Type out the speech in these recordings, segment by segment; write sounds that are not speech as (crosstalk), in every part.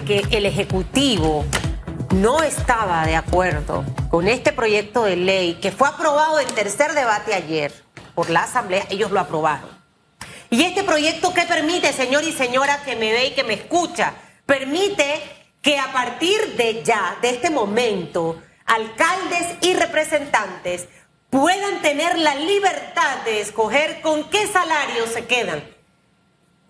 que el Ejecutivo no estaba de acuerdo con este proyecto de ley que fue aprobado en tercer debate ayer por la Asamblea, ellos lo aprobaron. Y este proyecto que permite, señor y señora que me ve y que me escucha, permite que a partir de ya, de este momento, alcaldes y representantes puedan tener la libertad de escoger con qué salario se quedan.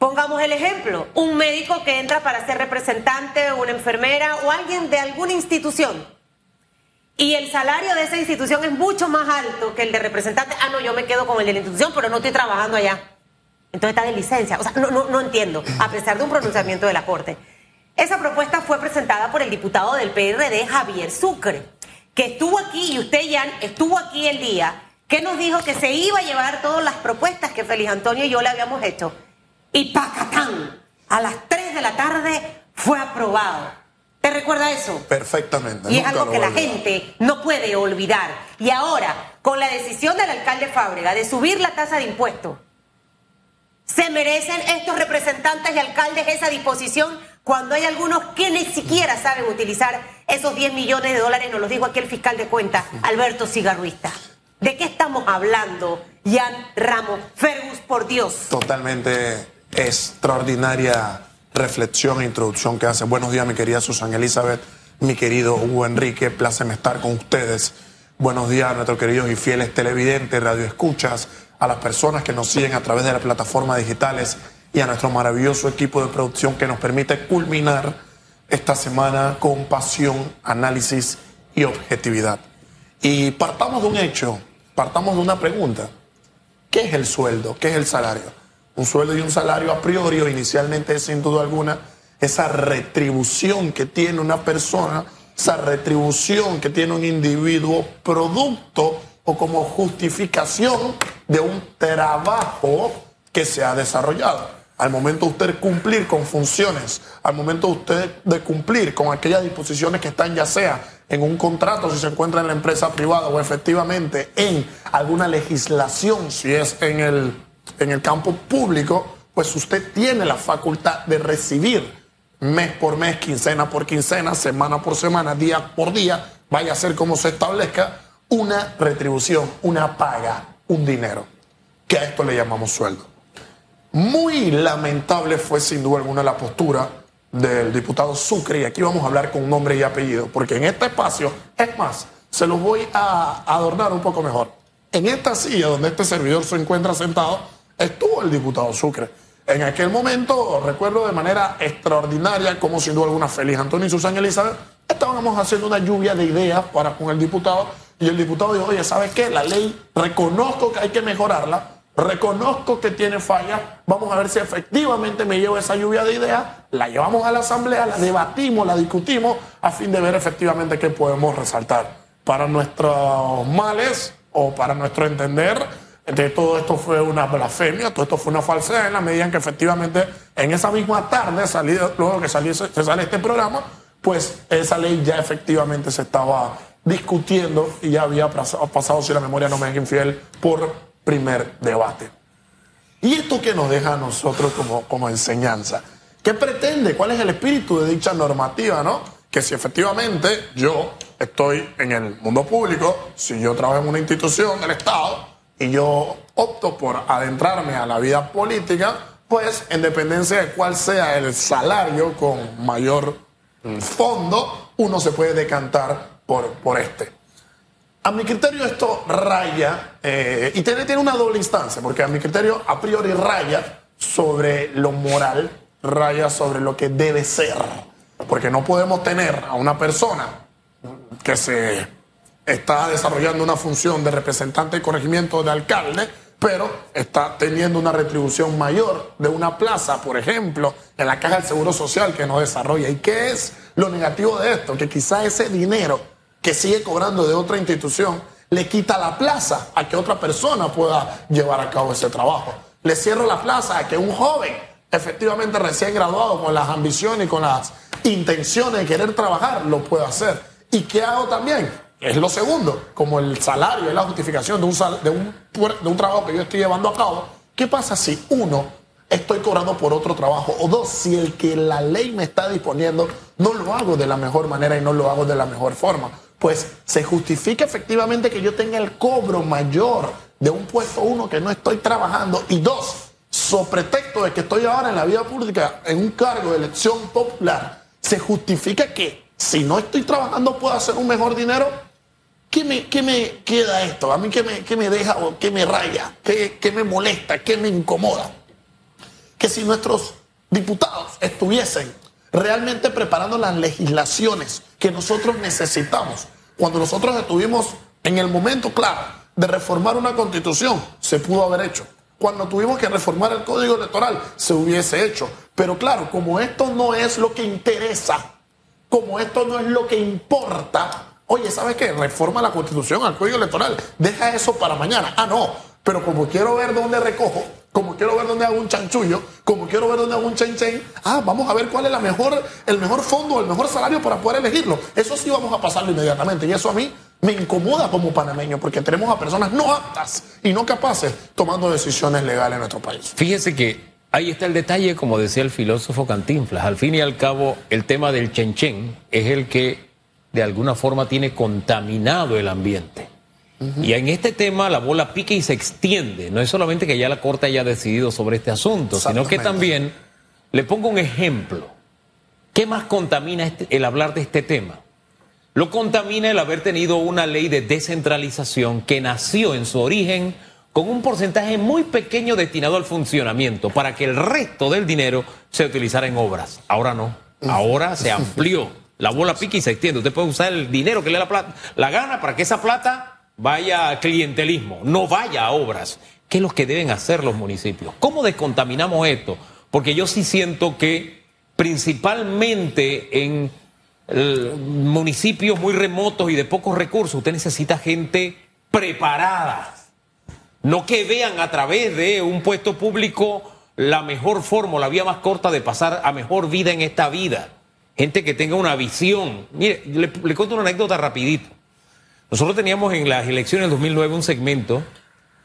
Pongamos el ejemplo, un médico que entra para ser representante, una enfermera o alguien de alguna institución. Y el salario de esa institución es mucho más alto que el de representante. Ah, no, yo me quedo con el de la institución, pero no estoy trabajando allá. Entonces está de licencia. O sea, no, no, no entiendo, a pesar de un pronunciamiento de la Corte. Esa propuesta fue presentada por el diputado del PRD, Javier Sucre que estuvo aquí y usted, ya estuvo aquí el día que nos dijo que se iba a llevar todas las propuestas que Félix Antonio y yo le habíamos hecho. Y Pacatán, a las 3 de la tarde fue aprobado. ¿Te recuerda eso? Perfectamente. Y es algo que la gente no puede olvidar. Y ahora, con la decisión del alcalde Fábrega de subir la tasa de impuestos, ¿se merecen estos representantes y alcaldes esa disposición cuando hay algunos que ni siquiera saben utilizar esos 10 millones de dólares, nos los dijo aquí el fiscal de cuentas, Alberto Cigarruista. ¿De qué estamos hablando, Jan Ramos? Fergus, por Dios. Totalmente extraordinaria reflexión e introducción que hace. Buenos días, mi querida Susan Elizabeth, mi querido Hugo Enrique, pláceme estar con ustedes. Buenos días a nuestros queridos y fieles televidentes, radioescuchas, a las personas que nos siguen a través de las plataformas digitales y a nuestro maravilloso equipo de producción que nos permite culminar esta semana con pasión, análisis y objetividad. Y partamos de un hecho, partamos de una pregunta. ¿Qué es el sueldo? ¿Qué es el salario? Un sueldo y un salario a priori o inicialmente sin duda alguna esa retribución que tiene una persona, esa retribución que tiene un individuo producto o como justificación de un trabajo que se ha desarrollado. Al momento de usted cumplir con funciones, al momento de usted de cumplir con aquellas disposiciones que están ya sea en un contrato si se encuentra en la empresa privada o efectivamente en alguna legislación si es en el, en el campo público, pues usted tiene la facultad de recibir mes por mes, quincena por quincena, semana por semana, día por día, vaya a ser como se establezca, una retribución, una paga, un dinero, que a esto le llamamos sueldo. Muy lamentable fue sin duda alguna la postura del diputado Sucre, y aquí vamos a hablar con nombre y apellido, porque en este espacio, es más, se los voy a adornar un poco mejor. En esta silla donde este servidor se encuentra sentado, estuvo el diputado Sucre. En aquel momento, recuerdo de manera extraordinaria, como sin duda alguna Félix Antonio y Susana Elizabeth estábamos haciendo una lluvia de ideas para con el diputado, y el diputado dijo, oye, ¿sabes qué? La ley reconozco que hay que mejorarla, reconozco que tiene fallas, vamos a ver si efectivamente me llevo esa lluvia de ideas, la llevamos a la asamblea, la debatimos, la discutimos, a fin de ver efectivamente qué podemos resaltar. Para nuestros males o para nuestro entender, de todo esto fue una blasfemia, todo esto fue una falsedad en la medida en que efectivamente en esa misma tarde, salido, luego que se sale este programa, pues esa ley ya efectivamente se estaba discutiendo y ya había pasado, si la memoria no me es infiel, por primer debate. ¿Y esto qué nos deja a nosotros como, como enseñanza? ¿Qué pretende? ¿Cuál es el espíritu de dicha normativa, no? Que si efectivamente yo estoy en el mundo público, si yo trabajo en una institución del Estado y yo opto por adentrarme a la vida política, pues en dependencia de cuál sea el salario con mayor fondo, uno se puede decantar por, por este. A mi criterio esto raya, eh, y tiene, tiene una doble instancia, porque a mi criterio a priori raya sobre lo moral, raya sobre lo que debe ser, porque no podemos tener a una persona que se está desarrollando una función de representante de corregimiento de alcalde, pero está teniendo una retribución mayor de una plaza, por ejemplo, en la caja del Seguro Social que no desarrolla. ¿Y qué es lo negativo de esto? Que quizá ese dinero que sigue cobrando de otra institución le quita la plaza a que otra persona pueda llevar a cabo ese trabajo. Le cierro la plaza a que un joven, efectivamente recién graduado, con las ambiciones y con las intenciones de querer trabajar, lo pueda hacer. ¿Y qué hago también? Es lo segundo, como el salario es la justificación de un, de un, de un trabajo que yo estoy llevando a cabo. ¿Qué pasa si uno estoy cobrando por otro trabajo. O dos, si el que la ley me está disponiendo no lo hago de la mejor manera y no lo hago de la mejor forma. Pues se justifica efectivamente que yo tenga el cobro mayor de un puesto uno que no estoy trabajando. Y dos, so pretexto de que estoy ahora en la vida pública en un cargo de elección popular, se justifica que si no estoy trabajando puedo hacer un mejor dinero. ¿Qué me, qué me queda esto? ¿A mí qué me, qué me deja o qué me raya? ¿Qué, ¿Qué me molesta? ¿Qué me incomoda? Que si nuestros diputados estuviesen realmente preparando las legislaciones que nosotros necesitamos, cuando nosotros estuvimos en el momento claro de reformar una constitución, se pudo haber hecho. Cuando tuvimos que reformar el código electoral, se hubiese hecho. Pero claro, como esto no es lo que interesa, como esto no es lo que importa, oye, ¿sabes qué? Reforma la constitución al código electoral, deja eso para mañana. Ah, no, pero como quiero ver dónde recojo, quiero ver dónde hago un chanchullo, como quiero ver dónde hago un chen chen, ah, vamos a ver cuál es la mejor, el mejor fondo, el mejor salario para poder elegirlo. Eso sí vamos a pasarlo inmediatamente. Y eso a mí me incomoda como panameño, porque tenemos a personas no aptas y no capaces tomando decisiones legales en nuestro país. Fíjese que Ahí está el detalle, como decía el filósofo Cantinflas. Al fin y al cabo, el tema del chenchen es el que de alguna forma tiene contaminado el ambiente. Y en este tema la bola pica y se extiende. No es solamente que ya la Corte haya decidido sobre este asunto, sino que también, le pongo un ejemplo. ¿Qué más contamina este, el hablar de este tema? Lo contamina el haber tenido una ley de descentralización que nació en su origen con un porcentaje muy pequeño destinado al funcionamiento para que el resto del dinero se utilizara en obras. Ahora no. Ahora se (laughs) amplió. La bola pica y se extiende. Usted puede usar el dinero que le da la, plata, la gana para que esa plata vaya clientelismo, no vaya a obras. ¿Qué es lo que deben hacer los municipios? ¿Cómo descontaminamos esto? Porque yo sí siento que principalmente en eh, municipios muy remotos y de pocos recursos, usted necesita gente preparada no que vean a través de un puesto público la mejor forma, la vía más corta de pasar a mejor vida en esta vida. Gente que tenga una visión. Mire, le, cuento una anécdota rapidito. Nosotros teníamos en las elecciones del 2009 un segmento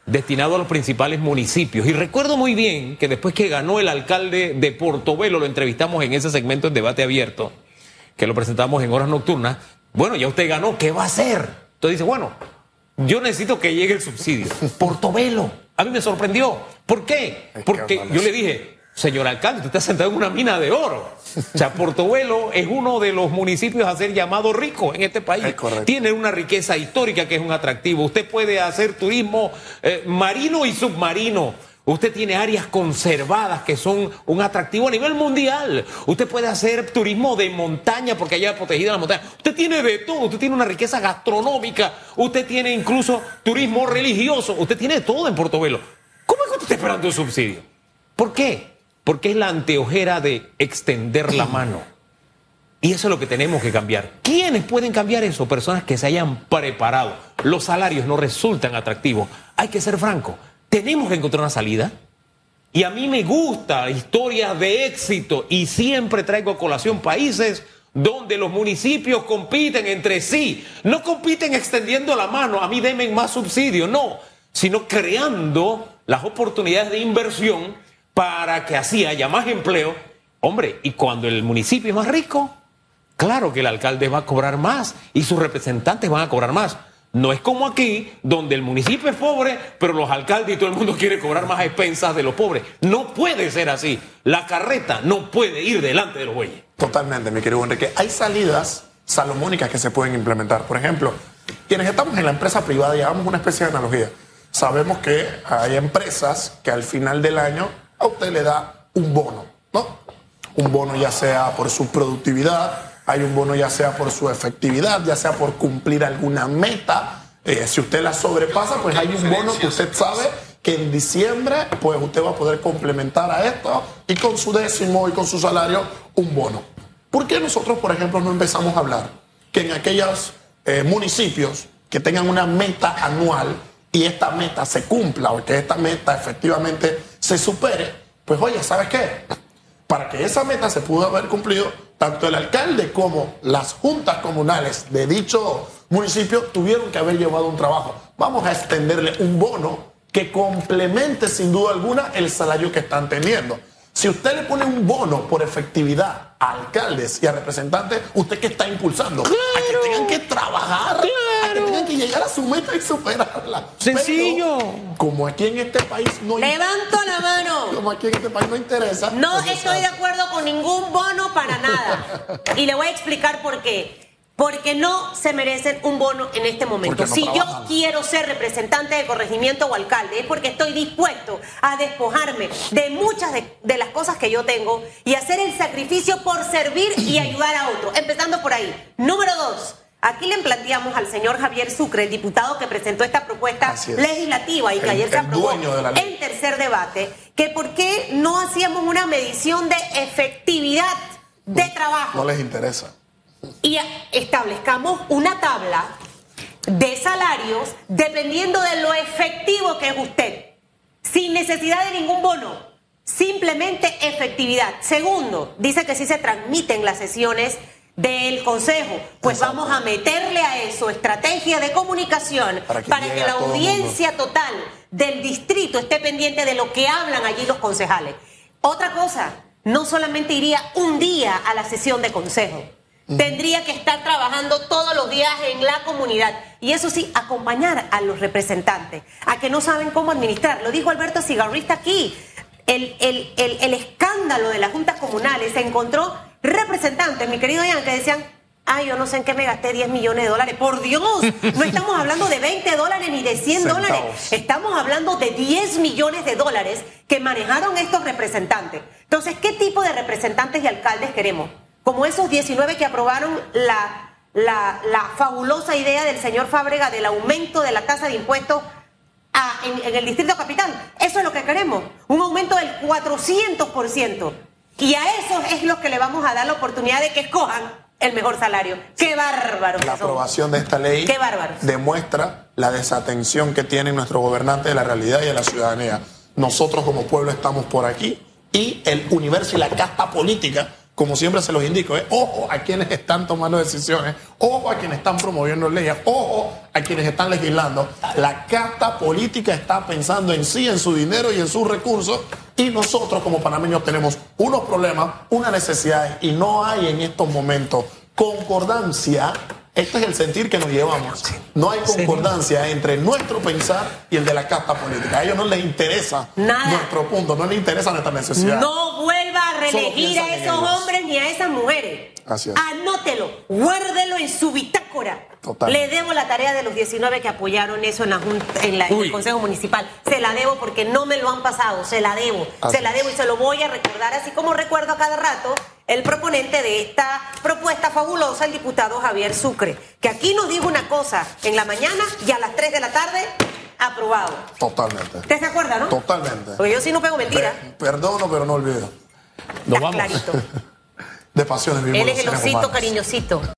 destinado a los principales municipios. Y recuerdo muy bien que después que ganó el alcalde de Portobelo, lo entrevistamos en ese segmento en debate abierto, que lo presentamos en horas nocturnas. Bueno, ya usted ganó, ¿qué va a hacer? Entonces dice, bueno, yo necesito que llegue el subsidio. (laughs) Portobelo. A mí me sorprendió. ¿Por qué? Porque yo le dije, señor alcalde, usted está sentado en una mina de oro. O sea, Portobelo es uno de los municipios a ser llamado rico en este país. Tiene una riqueza histórica que es un atractivo. Usted puede hacer turismo eh, marino y submarino. Usted tiene áreas conservadas que son un atractivo a nivel mundial. Usted puede hacer turismo de montaña porque allá protegida la montaña. Usted tiene de todo. Usted tiene una riqueza gastronómica. Usted tiene incluso turismo religioso. Usted tiene todo en Portobelo. ¿Cómo es que usted está esperando un subsidio? ¿Por qué? Porque es la anteojera de extender la mano. Y eso es lo que tenemos que cambiar. ¿Quiénes pueden cambiar eso? Personas que se hayan preparado. Los salarios no resultan atractivos. Hay que ser franco tenemos que encontrar una salida. Y a mí me gusta historias de éxito y siempre traigo a colación países donde los municipios compiten entre sí. No compiten extendiendo la mano, a mí denme más subsidio, no, sino creando las oportunidades de inversión para que así haya más empleo. Hombre, y cuando el municipio es más rico, claro que el alcalde va a cobrar más y sus representantes van a cobrar más. No es como aquí, donde el municipio es pobre, pero los alcaldes y todo el mundo quiere cobrar más expensas de los pobres. No puede ser así. La carreta no puede ir delante de los bueyes. Totalmente, mi querido Enrique. Hay salidas salomónicas que se pueden implementar. Por ejemplo, quienes estamos en la empresa privada y hagamos una especie de analogía. Sabemos que hay empresas que al final del año a usted le da un bono, ¿no? Un bono ya sea por su productividad, hay un bono ya sea por su efectividad, ya sea por cumplir alguna meta. Eh, si usted la sobrepasa, pues hay un bono que usted sabe que en diciembre, pues usted va a poder complementar a esto y con su décimo y con su salario, un bono. ¿Por qué nosotros, por ejemplo, no empezamos a hablar que en aquellos eh, municipios que tengan una meta anual y esta meta se cumpla o que esta meta efectivamente se supere, pues oye, ¿sabes qué? Para que esa meta se pudo haber cumplido, tanto el alcalde como las juntas comunales de dicho municipio tuvieron que haber llevado un trabajo. Vamos a extenderle un bono que que complemente sin duda alguna el salario que están teniendo. Si usted le pone un bono por efectividad a alcaldes y a representantes, ¿usted qué está impulsando? A que tengan que trabajar, que que llegar a su meta y superarla. Sencillo. Pero, como aquí en este país no Levanto la mano. como aquí en este país no interesa. No pues estoy de acuerdo con ningún bono para nada. Y le voy a explicar por qué. Porque no se merecen un bono en este momento. No si yo quiero ser representante de corregimiento o alcalde, es porque estoy dispuesto a despojarme de muchas de, de las cosas que yo tengo y hacer el sacrificio por servir y ayudar a otros. Empezando por ahí. Número dos. Aquí le planteamos al señor Javier Sucre, el diputado que presentó esta propuesta es. legislativa y que El- ayer se aprobó en tercer debate, que por qué no hacíamos una medición de efectividad de trabajo No les interesa. y establezcamos una tabla de salarios dependiendo de lo efectivo que es usted, sin necesidad de ningún bono, simplemente efectividad. Segundo, dice que sí se transmiten las sesiones del Consejo, pues Exacto. vamos a meterle a eso estrategia de comunicación Para para que la audiencia total del distrito esté pendiente de lo que hablan allí los concejales. Otra cosa, no solamente iría un día a la sesión de consejo, tendría que estar trabajando todos los días en la comunidad y eso sí, acompañar a los representantes, a que no saben cómo administrar. Lo dijo Alberto Cigarrista aquí. El, el- el- el escándalo de las juntas comunales se encontró representantes, mi querido Ian, que decían, ay, yo no sé en qué me gasté 10 millones de dólares. Por Dios, no estamos hablando de 20 dólares ni de 100 Centavos. dólares. Estamos hablando de 10 millones de dólares que manejaron estos representantes. Entonces, ¿qué tipo de representantes y alcaldes queremos? Como esos 19 que aprobaron la, la, la fabulosa idea del señor Fábrega del aumento de la tasa de impuestos a- en, en el Distrito Capital. Eso es lo que queremos. Un aumento del 400%. Y a eso es lo que le vamos a dar la oportunidad de que escojan el mejor salario. ¡Qué bárbaro! La aprobación de esta ley Qué bárbaros. demuestra la desatención que tiene nuestro gobernante de la realidad y de la ciudadanía. Nosotros como pueblo estamos por aquí y el universo y la casta política, como siempre se los indico, es ojo a quienes están tomando decisiones, ojo a quienes están promoviendo leyes, ojo a quienes están legislando. La casta política está pensando en sí, en su dinero y en sus recursos y nosotros como panameños tenemos unos problemas, unas necesidades y no hay en estos momentos concordancia. Este es el sentir que nos llevamos. No hay concordancia entre nuestro pensar y el de la casta política. A ellos no les interesa Nada. nuestro punto, no les interesa nuestra necesidad. No Solo reelegir a esos hombres ni a esas mujeres. Así es. Anótelo, guárdelo en su bitácora. Total. Le debo la tarea de los 19 que apoyaron eso en, la junta- en, la- en Uy. el Consejo Municipal. Se la debo porque no me lo han pasado. Se la debo. Así se la debo y se lo voy a recordar, así como recuerdo a cada rato el proponente de esta propuesta fabulosa, el diputado Javier Sucre, que aquí nos dijo una cosa en la mañana y a las 3 de la tarde, aprobado. Totalmente. ¿Usted se acuerda, no? Totalmente. Porque yo sí no pego mentira. Pe- perdono, pero no olvido. Nos Está vamos. clarito. (laughs) De pasiones Él es el osito cariñosito.